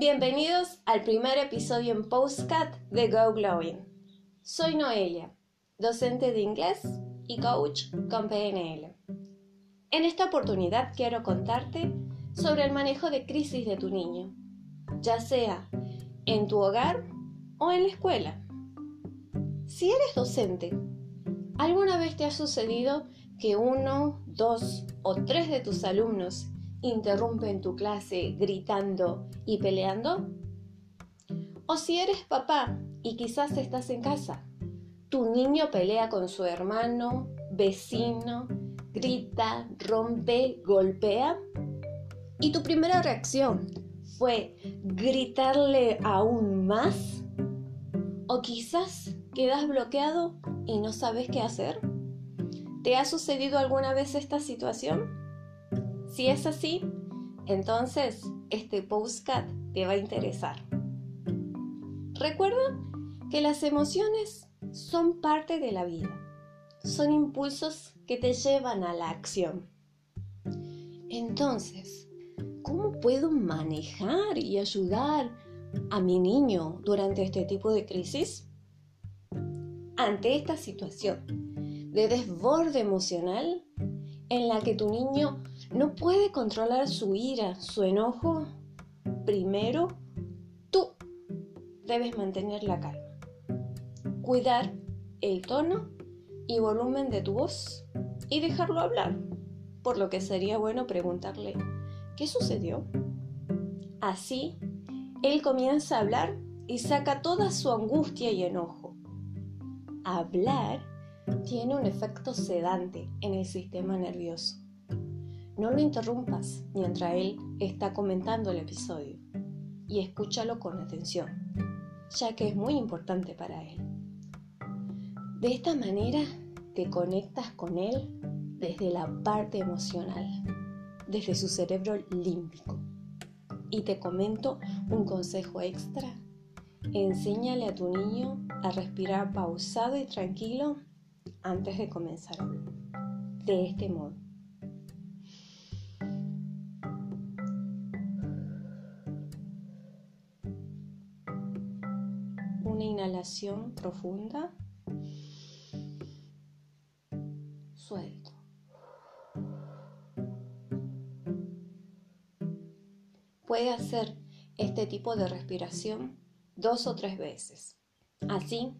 Bienvenidos al primer episodio en Postcat de Go Glowing. Soy Noelia, docente de inglés y coach con PNL. En esta oportunidad quiero contarte sobre el manejo de crisis de tu niño, ya sea en tu hogar o en la escuela. Si eres docente, ¿alguna vez te ha sucedido que uno, dos o tres de tus alumnos interrumpen tu clase gritando y peleando? O si eres papá y quizás estás en casa, tu niño pelea con su hermano, vecino, grita, rompe, golpea. Y tu primera reacción fue gritarle aún más. O quizás quedas bloqueado y no sabes qué hacer. ¿Te ha sucedido alguna vez esta situación? Si es así, entonces este postcat te va a interesar. Recuerda que las emociones son parte de la vida. Son impulsos que te llevan a la acción. Entonces, ¿cómo puedo manejar y ayudar a mi niño durante este tipo de crisis? Ante esta situación, de desborde emocional en la que tu niño no puede controlar su ira, su enojo, primero tú debes mantener la calma, cuidar el tono y volumen de tu voz y dejarlo hablar, por lo que sería bueno preguntarle, ¿qué sucedió? Así, él comienza a hablar y saca toda su angustia y enojo. Hablar tiene un efecto sedante en el sistema nervioso. No lo interrumpas mientras él está comentando el episodio y escúchalo con atención, ya que es muy importante para él. De esta manera te conectas con él desde la parte emocional, desde su cerebro límbico. Y te comento un consejo extra. Enséñale a tu niño a respirar pausado y tranquilo antes de comenzar. De este modo. Una inhalación profunda. Suelto. Puede hacer este tipo de respiración dos o tres veces. Así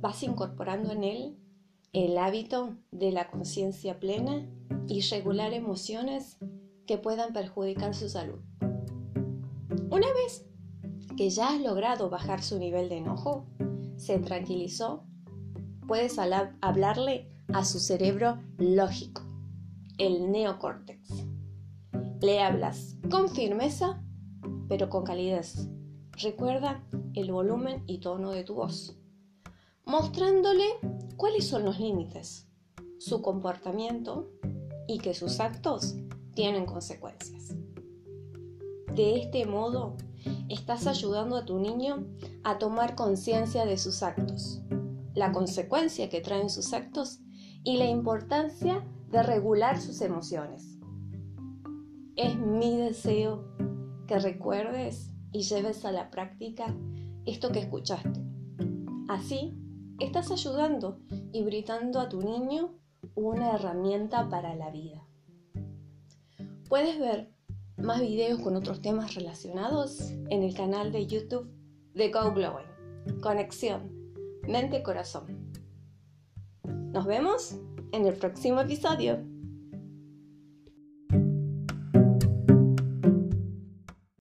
vas incorporando en él el hábito de la conciencia plena y regular emociones que puedan perjudicar su salud. Una vez que ya has logrado bajar su nivel de enojo, se tranquilizó, puedes hablarle a su cerebro lógico, el neocórtex. Le hablas con firmeza, pero con calidez. Recuerda el volumen y tono de tu voz, mostrándole cuáles son los límites, su comportamiento y que sus actos tienen consecuencias. De este modo, estás ayudando a tu niño a tomar conciencia de sus actos, la consecuencia que traen sus actos y la importancia de regular sus emociones. Es mi deseo que recuerdes y lleves a la práctica esto que escuchaste. Así estás ayudando y brindando a tu niño una herramienta para la vida. Puedes ver más videos con otros temas relacionados en el canal de YouTube de Go Glowing. Conexión, mente-corazón. Nos vemos en el próximo episodio.